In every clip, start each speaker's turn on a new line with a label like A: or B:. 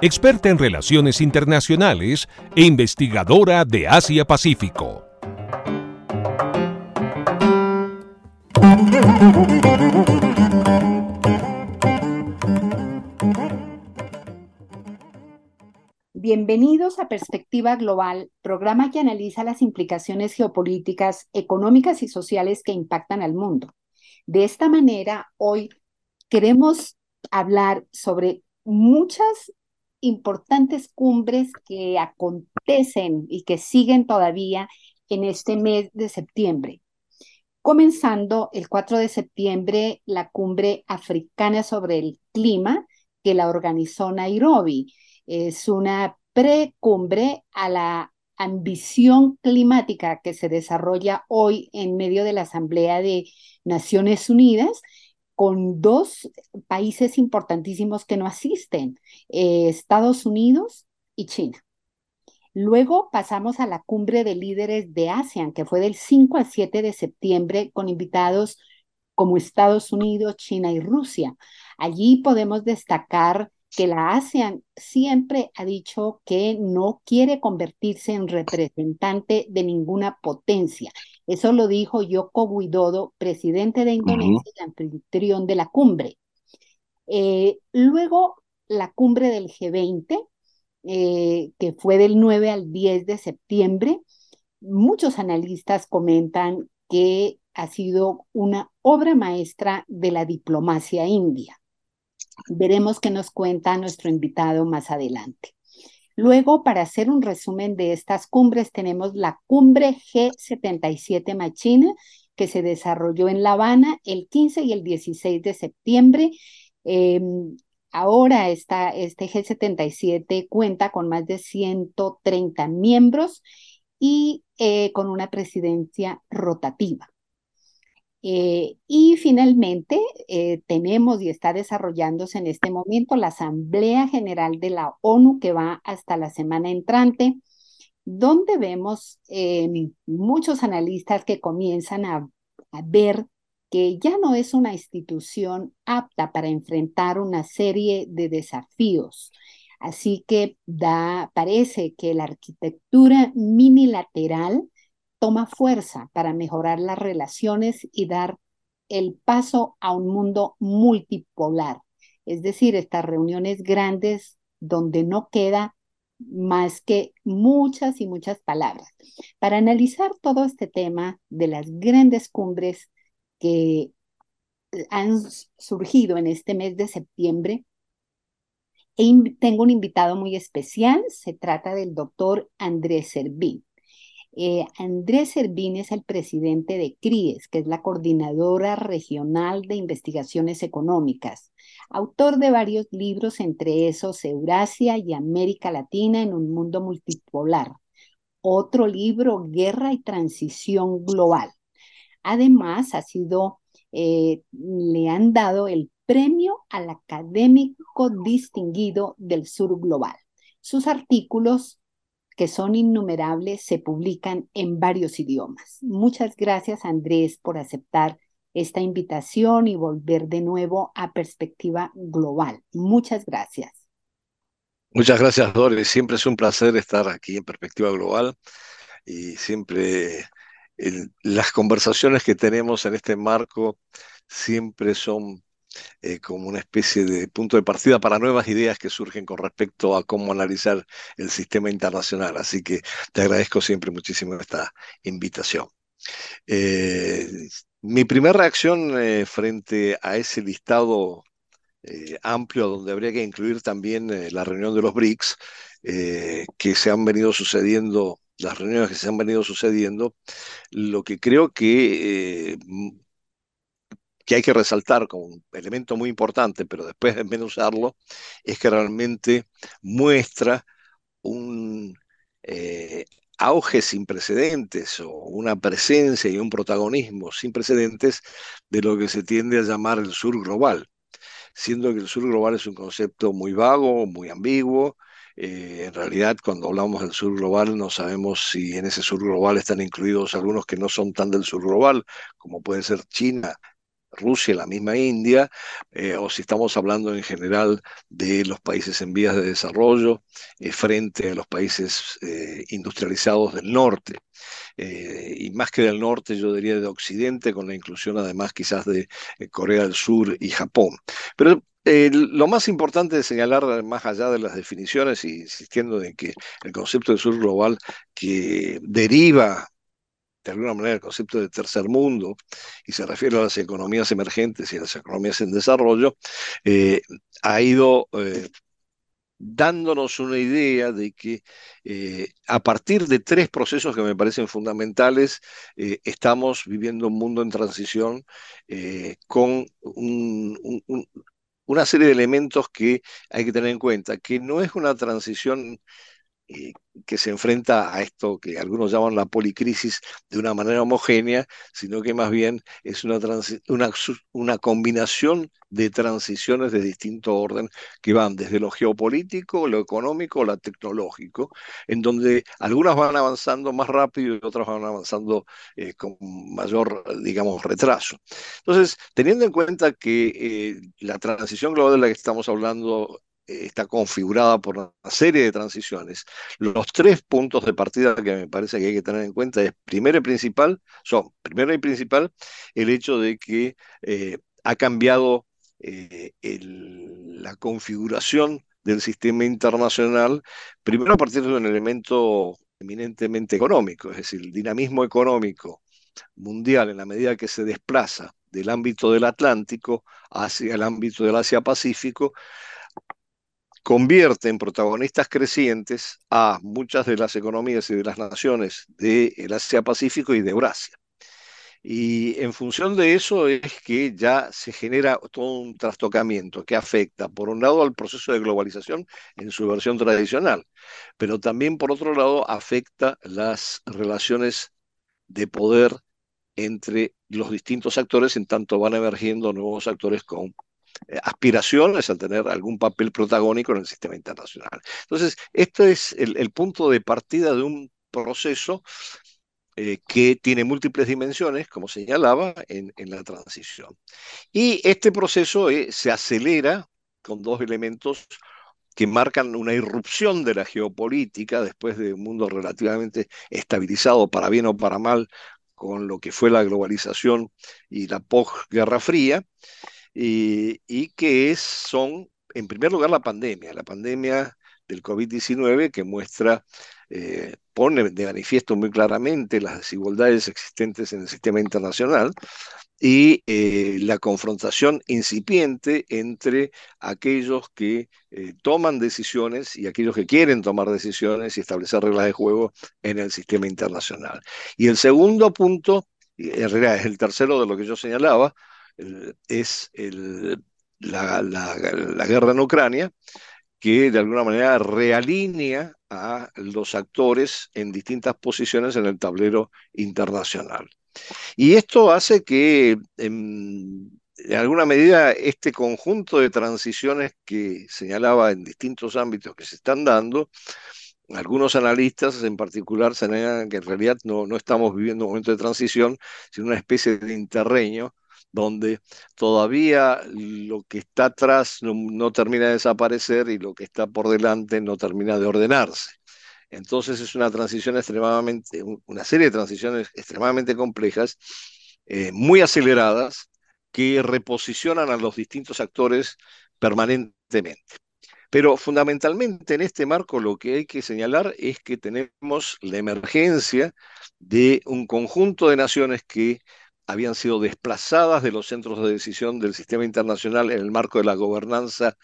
A: experta en relaciones internacionales e investigadora de Asia-Pacífico.
B: Bienvenidos a Perspectiva Global, programa que analiza las implicaciones geopolíticas, económicas y sociales que impactan al mundo. De esta manera, hoy queremos hablar sobre muchas importantes cumbres que acontecen y que siguen todavía en este mes de septiembre. Comenzando el 4 de septiembre, la cumbre africana sobre el clima que la organizó Nairobi. Es una precumbre a la ambición climática que se desarrolla hoy en medio de la Asamblea de Naciones Unidas con dos países importantísimos que no asisten, eh, Estados Unidos y China. Luego pasamos a la cumbre de líderes de ASEAN, que fue del 5 al 7 de septiembre, con invitados como Estados Unidos, China y Rusia. Allí podemos destacar que la ASEAN siempre ha dicho que no quiere convertirse en representante de ninguna potencia. Eso lo dijo Yoko Widodo, presidente de Indonesia y anfitrión de la cumbre. Eh, luego, la cumbre del G20, eh, que fue del 9 al 10 de septiembre, muchos analistas comentan que ha sido una obra maestra de la diplomacia india. Veremos qué nos cuenta nuestro invitado más adelante. Luego, para hacer un resumen de estas cumbres, tenemos la cumbre G77 Machina, que se desarrolló en La Habana el 15 y el 16 de septiembre. Em, ahora esta, este G77 cuenta con más de 130 miembros y eh, con una presidencia rotativa. Eh, y finalmente, eh, tenemos y está desarrollándose en este momento la Asamblea General de la ONU que va hasta la semana entrante, donde vemos em, muchos analistas que comienzan a, a ver que ya no es una institución apta para enfrentar una serie de desafíos. Así que da, parece que la arquitectura minilateral toma fuerza para mejorar las relaciones y dar el paso a un mundo multipolar. Es decir, estas reuniones grandes donde no queda más que muchas y muchas palabras. Para analizar todo este tema de las grandes cumbres que han surgido en este mes de septiembre, tengo un invitado muy especial. Se trata del doctor Andrés Servín. Eh, Andrés Servín es el presidente de CRIES, que es la Coordinadora Regional de Investigaciones Económicas, autor de varios libros, entre esos Eurasia y América Latina en un mundo multipolar. Otro libro, Guerra y Transición Global. Además, ha sido, eh, le han dado el premio al académico distinguido del sur global. Sus artículos que son innumerables, se publican en varios idiomas. Muchas gracias, Andrés, por aceptar esta invitación y volver de nuevo a perspectiva global. Muchas gracias.
C: Muchas gracias, Doris. Siempre es un placer estar aquí en perspectiva global y siempre las conversaciones que tenemos en este marco siempre son eh, como una especie de punto de partida para nuevas ideas que surgen con respecto a cómo analizar el sistema internacional. Así que te agradezco siempre muchísimo esta invitación. Eh, mi primera reacción eh, frente a ese listado amplio donde habría que incluir también la reunión de los BRICS, que se han venido sucediendo las reuniones que se han venido sucediendo, lo que creo que que hay que resaltar como un elemento muy importante, pero después de usarlo, es que realmente muestra un eh, auge sin precedentes o una presencia y un protagonismo sin precedentes de lo que se tiende a llamar el sur global, siendo que el sur global es un concepto muy vago, muy ambiguo. Eh, en realidad, cuando hablamos del sur global, no sabemos si en ese sur global están incluidos algunos que no son tan del sur global, como puede ser China, Rusia, la misma India, eh, o si estamos hablando en general de los países en vías de desarrollo eh, frente a los países eh, industrializados del norte. y más que del norte, yo diría de Occidente, con la inclusión además quizás de Corea del Sur y Japón. Pero lo más importante de señalar, más allá de las definiciones, y insistiendo en que el concepto del sur global que deriva de alguna manera el concepto de tercer mundo y se refiere a las economías emergentes y a las economías en desarrollo, eh, ha ido eh, dándonos una idea de que eh, a partir de tres procesos que me parecen fundamentales, estamos viviendo un mundo en transición con una serie de elementos que hay que tener en cuenta, que no es una transición eh, que se enfrenta a esto que algunos llaman la policrisis de una manera homogénea, sino que más bien es una, una, una combinación de transiciones de distinto orden que van desde lo geopolítico, lo económico, lo tecnológico, en donde algunas van avanzando más rápido y otras van avanzando eh, con mayor, digamos, retraso. Entonces, teniendo en cuenta que eh, la transición global de la que estamos hablando está configurada por una serie de transiciones. Los tres puntos de partida que me parece que hay que tener en cuenta es primero y principal, son primero y principal el hecho de que eh, ha cambiado eh, la configuración del sistema internacional, primero a partir de un elemento eminentemente económico, es decir, el dinamismo económico mundial en la medida que se desplaza del ámbito del Atlántico hacia el ámbito del Asia-Pacífico, convierte en protagonistas crecientes a muchas de las economías y de las naciones del Asia-Pacífico y de Eurasia. Y en función de eso es que ya se genera todo un trastocamiento que afecta, por un lado, al proceso de globalización en su versión tradicional, pero también, por otro lado, afecta las relaciones de poder entre los distintos actores, en tanto van emergiendo nuevos actores con aspiraciones a tener algún papel protagónico en el sistema internacional. Entonces, este es el, punto de partida de un proceso eh, que tiene múltiples dimensiones, como señalaba, en, la transición. Y este proceso eh, se acelera con dos elementos que marcan una irrupción de la geopolítica después de un mundo relativamente estabilizado, para bien o para mal, con lo que fue la globalización y la posguerra fría, y, que son, en primer lugar, la pandemia, la pandemia del COVID-19 que muestra, eh, pone de manifiesto muy claramente las desigualdades existentes en el sistema internacional y eh, la confrontación incipiente entre aquellos que eh, toman decisiones y aquellos que quieren tomar decisiones y establecer reglas de juego en el sistema internacional. Y el segundo punto, en realidad es el tercero de lo que yo señalaba, es la, guerra en Ucrania, que de alguna manera realinea a los actores en distintas posiciones en el tablero internacional. Y esto hace que, en, en, alguna medida, este conjunto de transiciones que señalaba en distintos ámbitos que se están dando, algunos analistas en particular señalan que en realidad no, no estamos viviendo un momento de transición, sino una especie de interreño donde todavía lo que está atrás no, termina de desaparecer y lo que está por delante no termina de ordenarse. Entonces es una transición extremadamente, una serie de transiciones extremadamente complejas, eh, muy aceleradas, que reposicionan a los distintos actores permanentemente. Pero fundamentalmente en este marco lo que hay que señalar es que tenemos la emergencia de un conjunto de naciones que habían sido desplazadas de los centros de decisión del sistema internacional en el marco de la gobernanza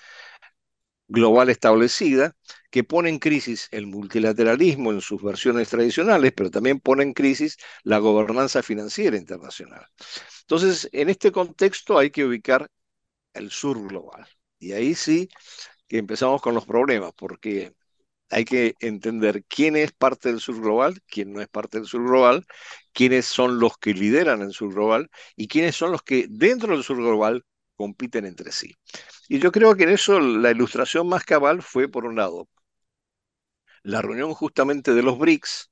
C: global establecida, que pone en crisis el multilateralismo en sus versiones tradicionales, pero también pone en crisis la gobernanza financiera internacional. Entonces, en este contexto hay que ubicar el sur global. Y ahí sí que empezamos con los problemas, porque hay que entender quién es parte del sur global, quién no es parte del sur global, quiénes son los que lideran el sur global y quiénes son los que dentro del sur global compiten entre sí. Y yo creo que en eso la ilustración más cabal fue, por un lado, la reunión justamente de los BRICS,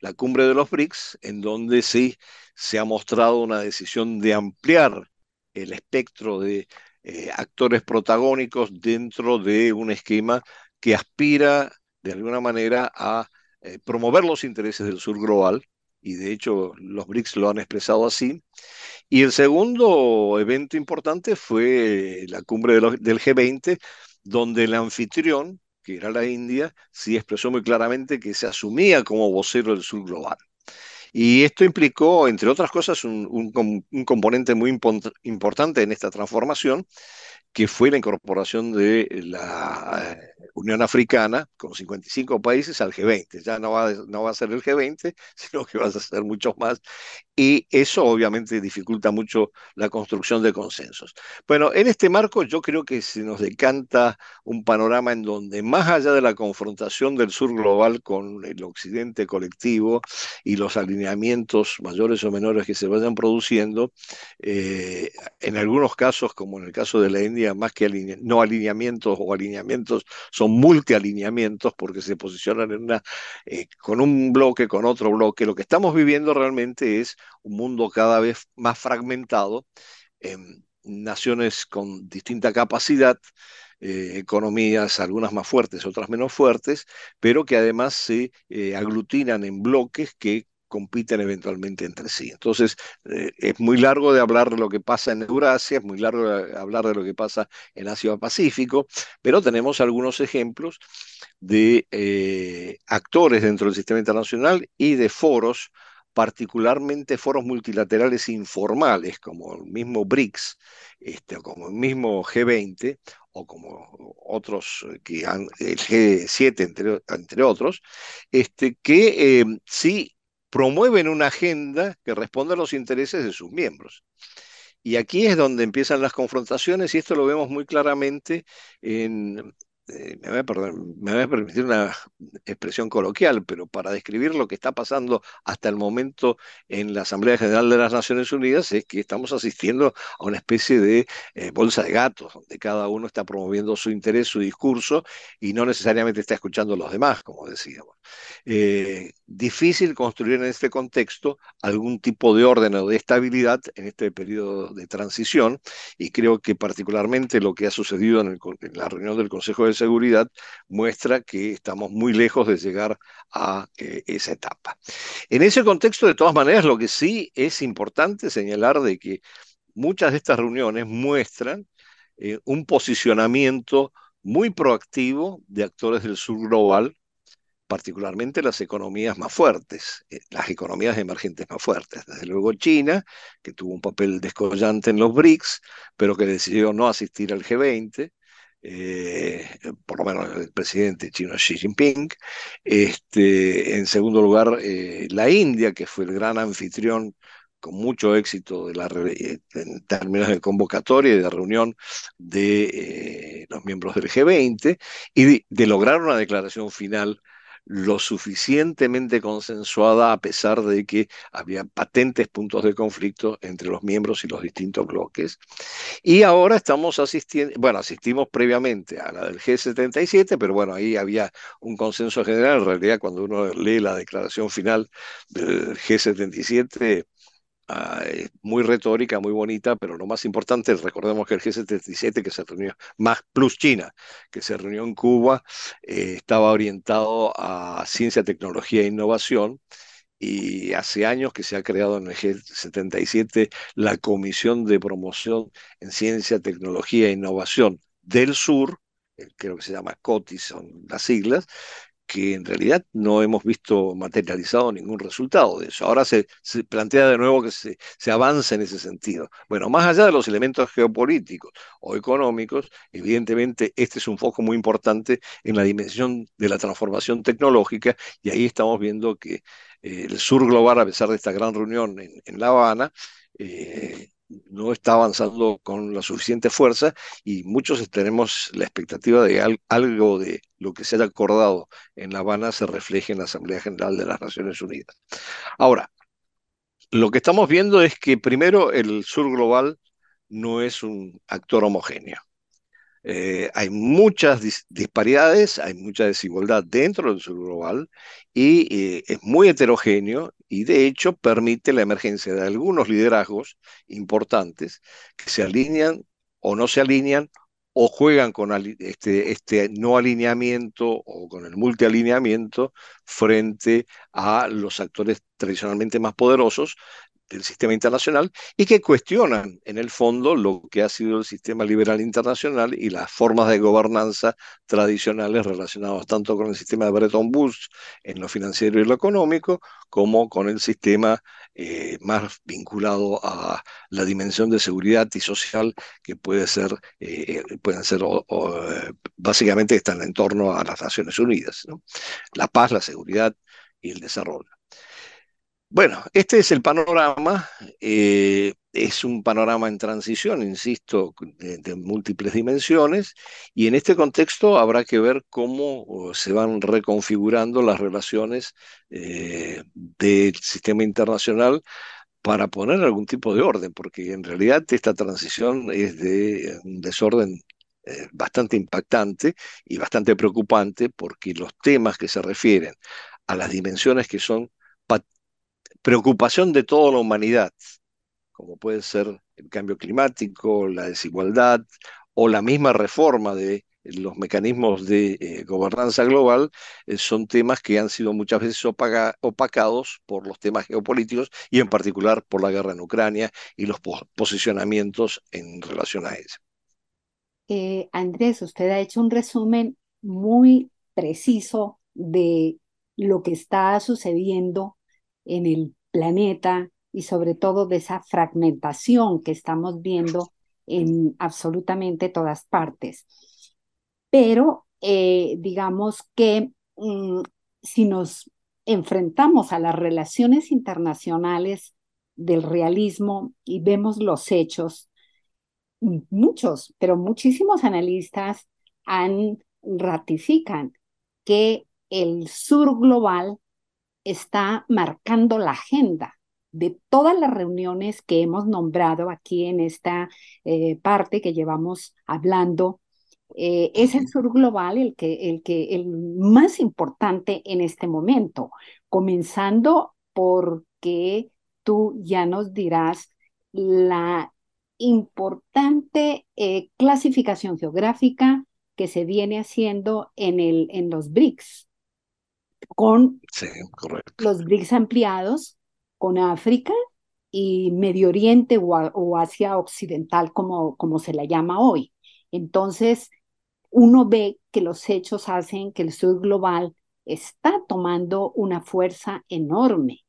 C: la cumbre de los BRICS, en donde sí se ha mostrado una decisión de ampliar el espectro de eh, actores protagónicos dentro de un esquema que aspira de alguna manera a eh, promover los intereses del sur global, y de hecho los BRICS lo han expresado así. Y el segundo evento importante fue la cumbre del G20, donde el anfitrión, que era la India, sí expresó muy claramente que se asumía como vocero del sur global. Y esto implicó, entre otras cosas, un, componente muy importante en esta transformación, que fue la incorporación de la eh, Unión Africana con 55 países al G20. Ya no va, no va a ser el G20, sino que va a ser muchos más. Y eso obviamente dificulta mucho la construcción de consensos. Bueno, en este marco yo creo que se nos decanta un panorama en donde más allá de la confrontación del sur global con el occidente colectivo y los alineamientos mayores o menores que se vayan produciendo, eh, en algunos casos, como en el caso de la India, más que no alineamientos o alineamientos, son multialineamientos porque se posicionan eh, con un bloque, con otro bloque. Lo que estamos viviendo realmente es un mundo cada vez más fragmentado, en naciones con distinta capacidad, eh, economías, algunas más fuertes, otras menos fuertes, pero que además se eh, aglutinan en bloques que compiten eventualmente entre sí. Entonces, eh, es muy largo de hablar de lo que pasa en Eurasia, es muy largo de hablar de lo que pasa en Asia-Pacífico, pero tenemos algunos ejemplos de actores dentro del sistema internacional y de foros, particularmente foros multilaterales informales, como el mismo BRICS, este, o como el mismo G20, o como otros que han, el G7, entre, entre otros, este, que eh, sí promueven una agenda que responda a los intereses de sus miembros. Y aquí es donde empiezan las confrontaciones y esto lo vemos muy claramente en eh, me, voy a, permitir una expresión coloquial, pero para describir lo que está pasando hasta el momento en la Asamblea General de las Naciones Unidas es que estamos asistiendo a una especie de eh, bolsa de gatos, donde cada uno está promoviendo su interés, su discurso, y no necesariamente está escuchando a los demás, como decíamos. Eh, difícil construir en este contexto algún tipo de orden o de estabilidad en este periodo de transición, y creo que particularmente lo que ha sucedido en, en la reunión del Consejo de seguridad muestra que estamos muy lejos de llegar a eh, esa etapa. En ese contexto, de todas maneras, lo que sí es importante señalar de que muchas de estas reuniones muestran eh, un posicionamiento muy proactivo de actores del sur global, particularmente las economías más fuertes, eh, las economías emergentes más fuertes. Desde luego China, que tuvo un papel descollante en los BRICS, pero que decidió no asistir al G20, eh, por lo menos el presidente chino Xi Jinping. Este, en segundo lugar, eh, la India, que fue el gran anfitrión con mucho éxito de la, eh, en términos de convocatoria y de reunión de los miembros del G20 y de lograr una declaración final lo suficientemente consensuada a pesar de que había patentes puntos de conflicto entre los miembros y los distintos bloques. Y ahora estamos asistiendo, bueno, asistimos previamente a la del G77, pero bueno, ahí había un consenso general. En realidad, cuando uno lee la declaración final del G77, Ah, muy retórica, muy bonita, pero lo más importante, recordemos que el G77 que se reunió, más plus China, que se reunió en Cuba, eh, estaba orientado a ciencia, tecnología e innovación. Y hace años que se ha creado en el G77 la Comisión de Promoción en Ciencia, Tecnología e Innovación del Sur, eh, creo que se llama COTIS, son las siglas, que en realidad no hemos visto materializado ningún resultado de eso. Ahora se, plantea de nuevo que se, se avance en ese sentido. Bueno, más allá de los elementos geopolíticos o económicos, evidentemente este es un foco muy importante en la dimensión de la transformación tecnológica y ahí estamos viendo que eh, el sur global, a pesar de esta gran reunión en, La Habana, eh, no está avanzando con la suficiente fuerza y muchos tenemos la expectativa de algo de lo que se haya acordado en La Habana se refleje en la Asamblea General de las Naciones Unidas. Ahora, lo que estamos viendo es que primero el sur global no es un actor homogéneo. Eh, hay muchas disparidades, hay mucha desigualdad dentro del sur global y eh, es muy heterogéneo y de hecho permite la emergencia de algunos liderazgos importantes que se alinean o no se alinean o juegan con este, este no alineamiento o con el multialineamiento frente a los actores tradicionalmente más poderosos del sistema internacional y que cuestionan en el fondo lo que ha sido el sistema liberal internacional y las formas de gobernanza tradicionales relacionadas tanto con el sistema de Bretton Woods en lo financiero y lo económico como con el sistema eh, más vinculado a la dimensión de seguridad y social que puede ser, eh, pueden ser básicamente están en torno a las Naciones Unidas, la paz, la seguridad y el desarrollo. Bueno, este es el panorama. Eh, es un panorama en transición, insisto, de, múltiples dimensiones, y en este contexto habrá que ver cómo se van reconfigurando las relaciones eh, del sistema internacional para poner algún tipo de orden, porque en realidad esta transición es de un desorden eh, bastante impactante y bastante preocupante, porque los temas que se refieren a las dimensiones que son preocupación de toda la humanidad, como puede ser el cambio climático, la desigualdad o la misma reforma de los mecanismos de eh, gobernanza global, eh, son temas que han sido muchas veces opacados por los temas geopolíticos y en particular por la guerra en Ucrania y los posicionamientos en relación a eso.
B: Eh, Andrés, usted ha hecho un resumen muy preciso de lo que está sucediendo en el planeta y sobre todo de esa fragmentación que estamos viendo en absolutamente todas partes. Pero eh, digamos que mm, si nos enfrentamos a las relaciones internacionales del realismo y vemos los hechos, muchos, pero muchísimos analistas han, ratifican que el sur global está marcando la agenda de todas las reuniones que hemos nombrado aquí en esta eh, parte que llevamos hablando. Eh, es el sur global el que, el que el más importante en este momento, comenzando porque tú ya nos dirás la importante eh, clasificación geográfica que se viene haciendo en, el, en los BRICS, con los BRICS ampliados, con África y Medio Oriente o, Asia Occidental, como, como se la llama hoy. Entonces, uno ve que los hechos hacen que el sur global está tomando una fuerza enorme,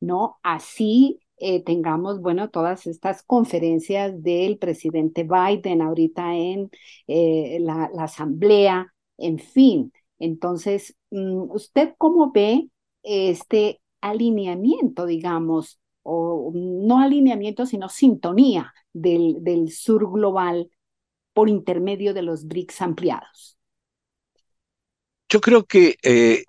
B: ¿no? Así eh, tengamos, bueno, todas estas conferencias del presidente Biden ahorita en eh, la, la, asamblea, en fin, entonces, mm, ¿usted cómo ve este alineamiento, digamos, o no alineamiento, sino sintonía del, del sur global por intermedio de los BRICS ampliados?
C: Yo creo que eh,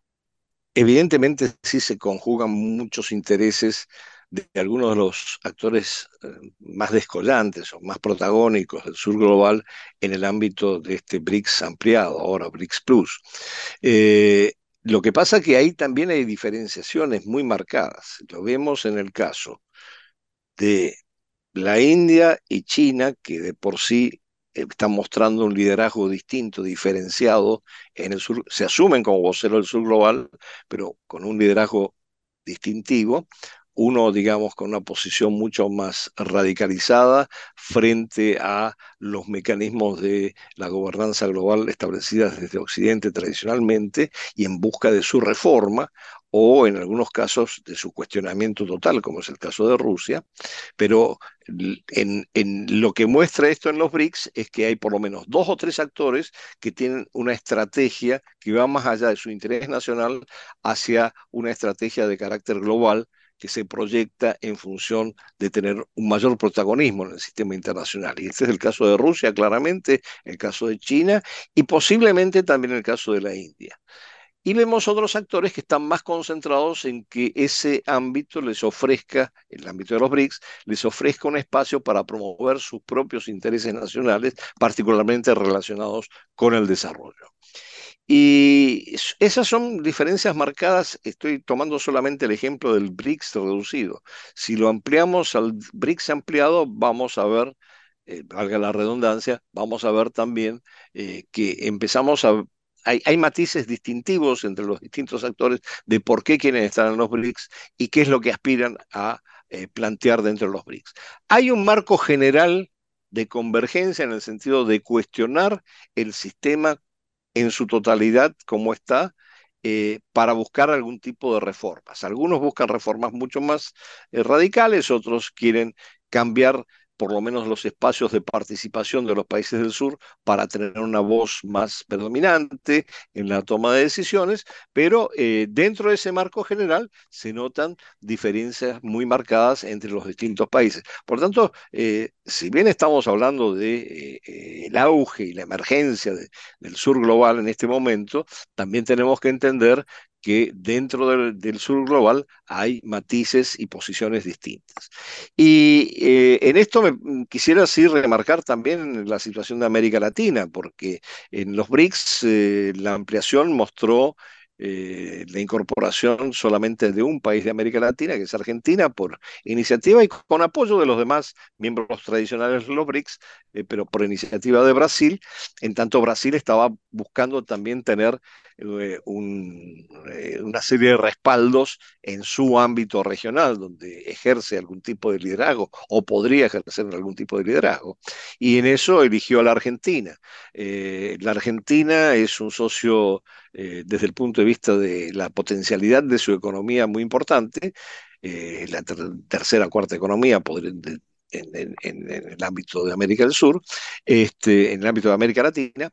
C: evidentemente sí se conjugan muchos intereses de algunos de los actores eh, más descollantes o más protagónicos del sur global en el ámbito de este BRICS ampliado, ahora BRICS Plus. Eh, lo que pasa es que ahí también hay diferenciaciones muy marcadas. Lo vemos en el caso de la India y China, que de por sí eh, están mostrando un liderazgo distinto, diferenciado en el sur, se asumen como vocero del sur global, pero con un liderazgo distintivo, uno, digamos, con una posición mucho más radicalizada frente a los mecanismos de la gobernanza global establecidas desde Occidente tradicionalmente y en busca de su reforma o en algunos casos de su cuestionamiento total, como es el caso de Rusia. Pero en, en, lo que muestra esto en los BRICS es que hay por lo menos dos o tres actores que tienen una estrategia que va más allá de su interés nacional hacia una estrategia de carácter global que se proyecta en función de tener un mayor protagonismo en el sistema internacional. Y este es el caso de Rusia, claramente, el caso de China y posiblemente también el caso de la India. Y vemos otros actores que están más concentrados en que ese ámbito les ofrezca, el ámbito de los BRICS, les ofrezca un espacio para promover sus propios intereses nacionales, particularmente relacionados con el desarrollo. Y esas son diferencias marcadas, estoy tomando solamente el ejemplo del BRICS reducido. Si lo ampliamos al BRICS ampliado, vamos a ver, eh, valga la redundancia, vamos a ver también eh, que empezamos a hay, matices distintivos entre los distintos actores de por qué quieren estar en los BRICS y qué es lo que aspiran a eh, plantear dentro de los BRICS. Hay un marco general de convergencia en el sentido de cuestionar el sistema en su totalidad como está eh, para buscar algún tipo de reformas. Algunos buscan reformas mucho más eh, radicales, otros quieren cambiar por lo menos los espacios de participación de los países del sur para tener una voz más predominante en la toma de decisiones, pero eh, dentro de ese marco general se notan diferencias muy marcadas entre los distintos países. Por tanto, eh, si bien estamos hablando de eh, auge y la emergencia del sur global en este momento, también tenemos que entender que dentro del, sur global hay matices y posiciones distintas. Y eh, en esto me quisiera sí remarcar también la situación de América Latina, porque en los BRICS eh, la ampliación mostró eh, la incorporación solamente de un país de América Latina, que es Argentina, por iniciativa y con apoyo de los demás miembros tradicionales de los BRICS, pero por iniciativa de Brasil, en tanto Brasil estaba buscando también tener eh, una serie de respaldos en su ámbito regional, donde ejerce algún tipo de liderazgo o podría ejercer algún tipo de liderazgo. Y en eso eligió a la Argentina. la Argentina es un socio eh, desde el punto de vista de la potencialidad de su economía muy importante, eh, la tercera, cuarta economía en, el ámbito de América del Sur, este, en el ámbito de América Latina,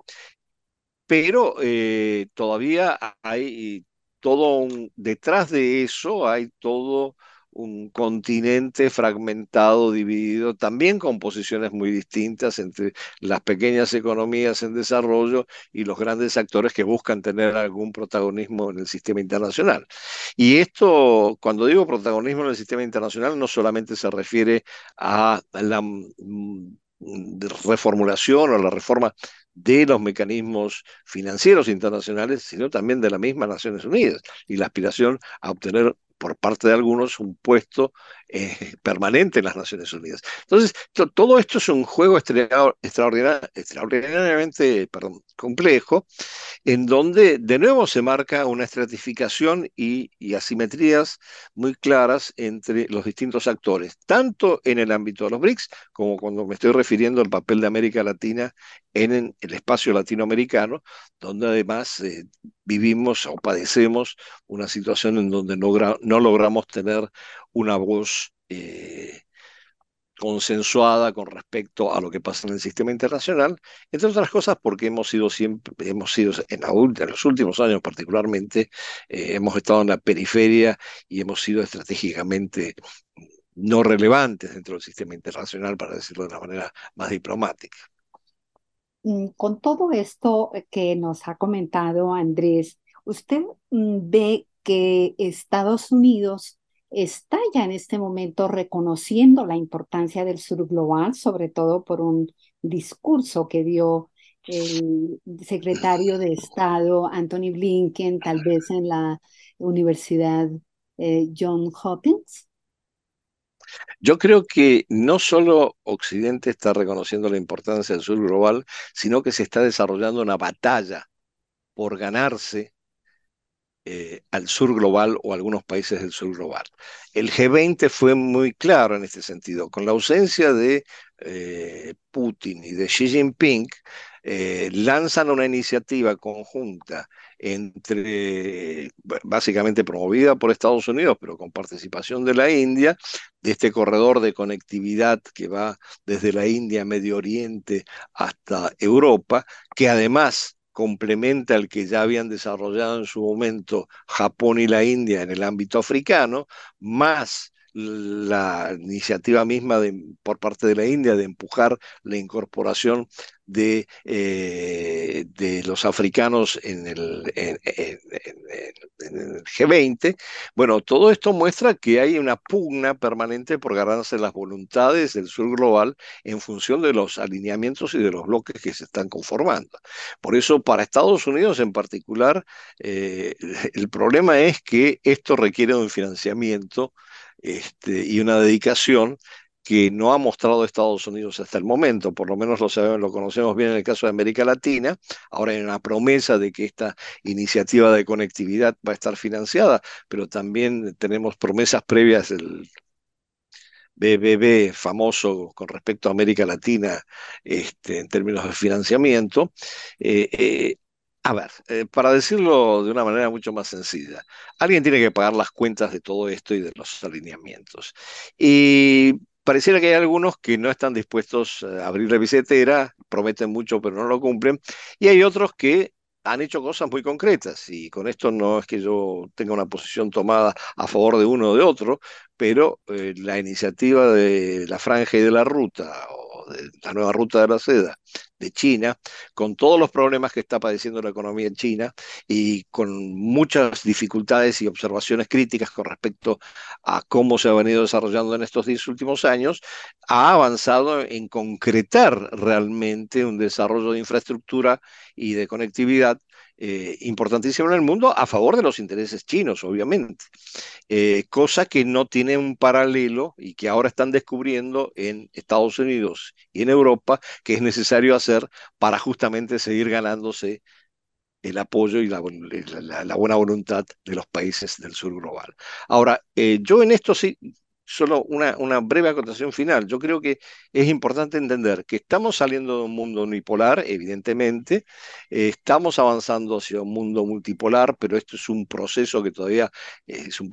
C: pero eh, todavía hay todo un, detrás de eso hay todo un continente fragmentado, dividido, también con posiciones muy distintas entre las pequeñas economías en desarrollo y los grandes actores que buscan tener algún protagonismo en el sistema internacional. Y esto, cuando digo protagonismo en el sistema internacional, no solamente se refiere a la mm, reformulación o la reforma de los mecanismos financieros internacionales, sino también de la misma Naciones Unidas y la aspiración a obtener por parte de algunos un puesto eh, permanente en las Naciones Unidas. Entonces, todo esto es un juego extraordinariamente complejo, en donde de nuevo se marca una estratificación y, asimetrías muy claras entre los distintos actores, tanto en el ámbito de los BRICS como cuando me estoy refiriendo al papel de América Latina en el espacio latinoamericano, donde además eh, vivimos o padecemos una situación en donde no, no logramos tener una voz eh, consensuada con respecto a lo que pasa en el sistema internacional, entre otras cosas porque hemos sido siempre, hemos sido en, los últimos años particularmente, eh, hemos estado en la periferia y hemos sido estratégicamente no relevantes dentro del sistema internacional, para decirlo de una manera más diplomática.
B: Con todo esto que nos ha comentado Andrés, ¿usted mm, ve que Estados Unidos está ya en este momento reconociendo la importancia del sur global, sobre todo por un discurso que dio el secretario de Estado Anthony Blinken, tal vez en la Universidad eh, John Hopkins?
C: Yo creo que no solo Occidente está reconociendo la importancia del sur global, sino que se está desarrollando una batalla por ganarse eh, al sur global o algunos países del sur global. El G20 fue muy claro en este sentido. Con la ausencia de eh, Putin y de Xi Jinping, eh, lanzan una iniciativa conjunta entre, básicamente promovida por Estados Unidos, pero con participación de la India, de este corredor de conectividad que va desde la India, Medio Oriente hasta Europa, que además complementa el que ya habían desarrollado en su momento Japón y la India en el ámbito africano, más la iniciativa misma por parte de la India de empujar la incorporación de, eh, de los africanos en el, en, el, G20. Bueno, todo esto muestra que hay una pugna permanente por ganarse las voluntades del sur global en función de los alineamientos y de los bloques que se están conformando. Por eso, para Estados Unidos en particular, eh, el problema es que esto requiere un financiamiento este, y una dedicación que no ha mostrado Estados Unidos hasta el momento, por lo menos lo sabemos, lo conocemos bien en el caso de América Latina. Ahora hay una promesa de que esta iniciativa de conectividad va a estar financiada, pero también tenemos promesas previas del BBB famoso con respecto a América Latina este, en términos de financiamiento. Eh, eh, a ver, eh, para decirlo de una manera mucho más sencilla, alguien tiene que pagar las cuentas de todo esto y de los alineamientos. Y pareciera que hay algunos que no están dispuestos a abrir la billetera, prometen mucho pero no lo cumplen, y hay otros que han hecho cosas muy concretas y con esto no es que yo tenga una posición tomada a favor de uno o de otro, pero eh, la iniciativa de la franja y de la ruta o de la nueva ruta de la seda de China, con todos los problemas que está padeciendo la economía en China y con muchas dificultades y observaciones críticas con respecto a cómo se ha venido desarrollando en estos diez últimos años, ha avanzado en concretar realmente un desarrollo de infraestructura y de conectividad eh, importantísimo en el mundo a favor de los intereses chinos, obviamente. Eh, cosa que no tiene un paralelo y que ahora están descubriendo en Estados Unidos y en Europa que es necesario hacer para justamente seguir ganándose el apoyo y la, buena voluntad de los países del sur global. Ahora, eh, yo en esto sí solo una, breve acotación final. Yo creo que es importante entender que estamos saliendo de un mundo unipolar, evidentemente, eh, estamos avanzando hacia un mundo multipolar, pero esto es un proceso que todavía es un,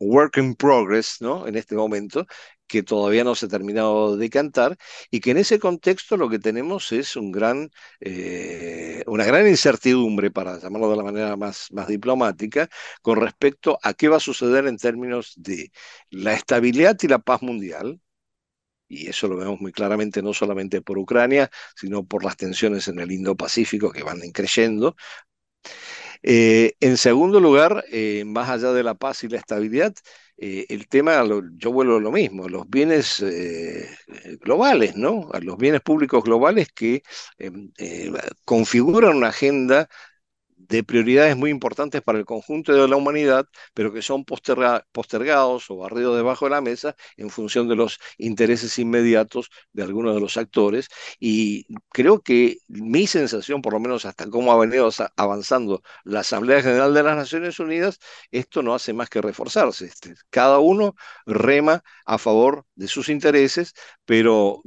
C: work in progress, ¿no? En este momento, que todavía no se ha terminado de cantar y que en ese contexto lo que tenemos es un gran, eh, una gran incertidumbre, para llamarlo de la manera más, más diplomática, con respecto a qué va a suceder en términos de la estabilidad y la paz mundial, y eso lo vemos muy claramente no solamente por Ucrania, sino por las tensiones en el Indo-Pacífico que van creciendo, eh, en segundo lugar, eh, más allá de la paz y la estabilidad, eh, el tema, yo vuelvo a lo mismo, los bienes globales, ¿no? A los bienes públicos globales que em, configuran una agenda de prioridades muy importantes para el conjunto de la humanidad, pero que son postergados o barridos debajo de la mesa en función de los intereses inmediatos de algunos de los actores. Y creo que mi sensación, por lo menos hasta cómo ha venido avanzando la Asamblea General de las Naciones Unidas, esto no hace más que reforzarse. Este, cada uno rema a favor de sus intereses, pero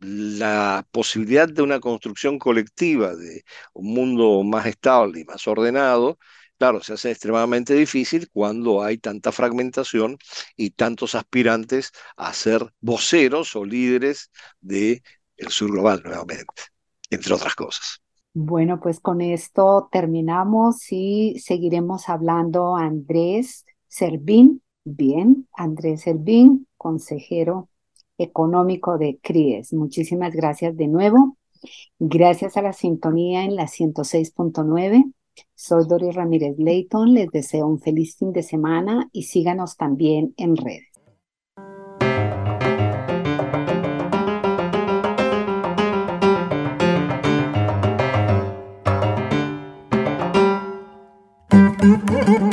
C: la posibilidad de una construcción colectiva de un mundo más estable y más ordenado, claro, se hace extremadamente difícil cuando hay tanta fragmentación y tantos aspirantes a ser voceros o líderes del el sur global nuevamente, entre otras cosas.
B: Bueno, pues con esto terminamos y seguiremos hablando Andrés Servín. Bien, Andrés Servín, consejero económico de CRIES. Muchísimas gracias de nuevo. Gracias a la sintonía en la 106.9. Soy Doris Ramírez Leighton. Les deseo un feliz fin de semana y síganos también en redes.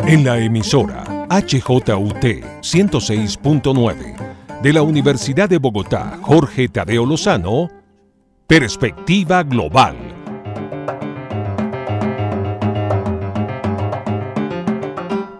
A: En la emisora HJUT 106.9 de la Universidad de Bogotá, Jorge Tadeo Lozano, Perspectiva Global.